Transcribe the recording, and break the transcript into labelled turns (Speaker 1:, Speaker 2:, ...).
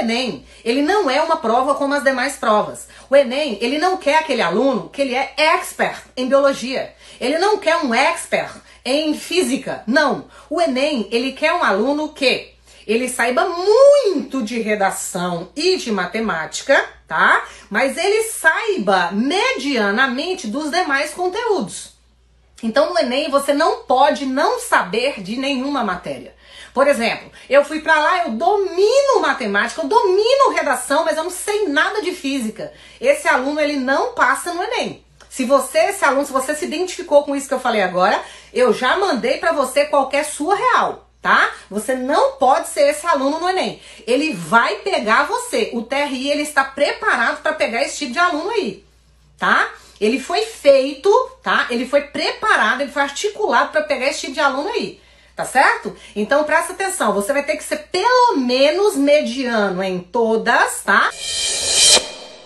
Speaker 1: Enem, ele não é uma prova como as demais provas. O Enem, ele não quer aquele aluno que ele é expert em biologia. Ele não quer um expert em física. Não. O Enem, ele quer um aluno que ele saiba muito de redação e de matemática, tá? Mas ele saiba medianamente dos demais conteúdos. Então no Enem você não pode não saber de nenhuma matéria. Por exemplo, eu fui para lá, eu domino matemática, eu domino redação, mas eu não sei nada de física. Esse aluno ele não passa no Enem. Se você, esse aluno, se você se identificou com isso que eu falei agora, eu já mandei para você qualquer sua real tá? Você não pode ser esse aluno no Enem. Ele vai pegar você. O TRI ele está preparado para pegar esse tipo de aluno aí, tá? Ele foi feito, tá? Ele foi preparado, ele foi articulado para pegar esse tipo de aluno aí. Tá certo? Então presta atenção, você vai ter que ser pelo menos mediano em todas, tá?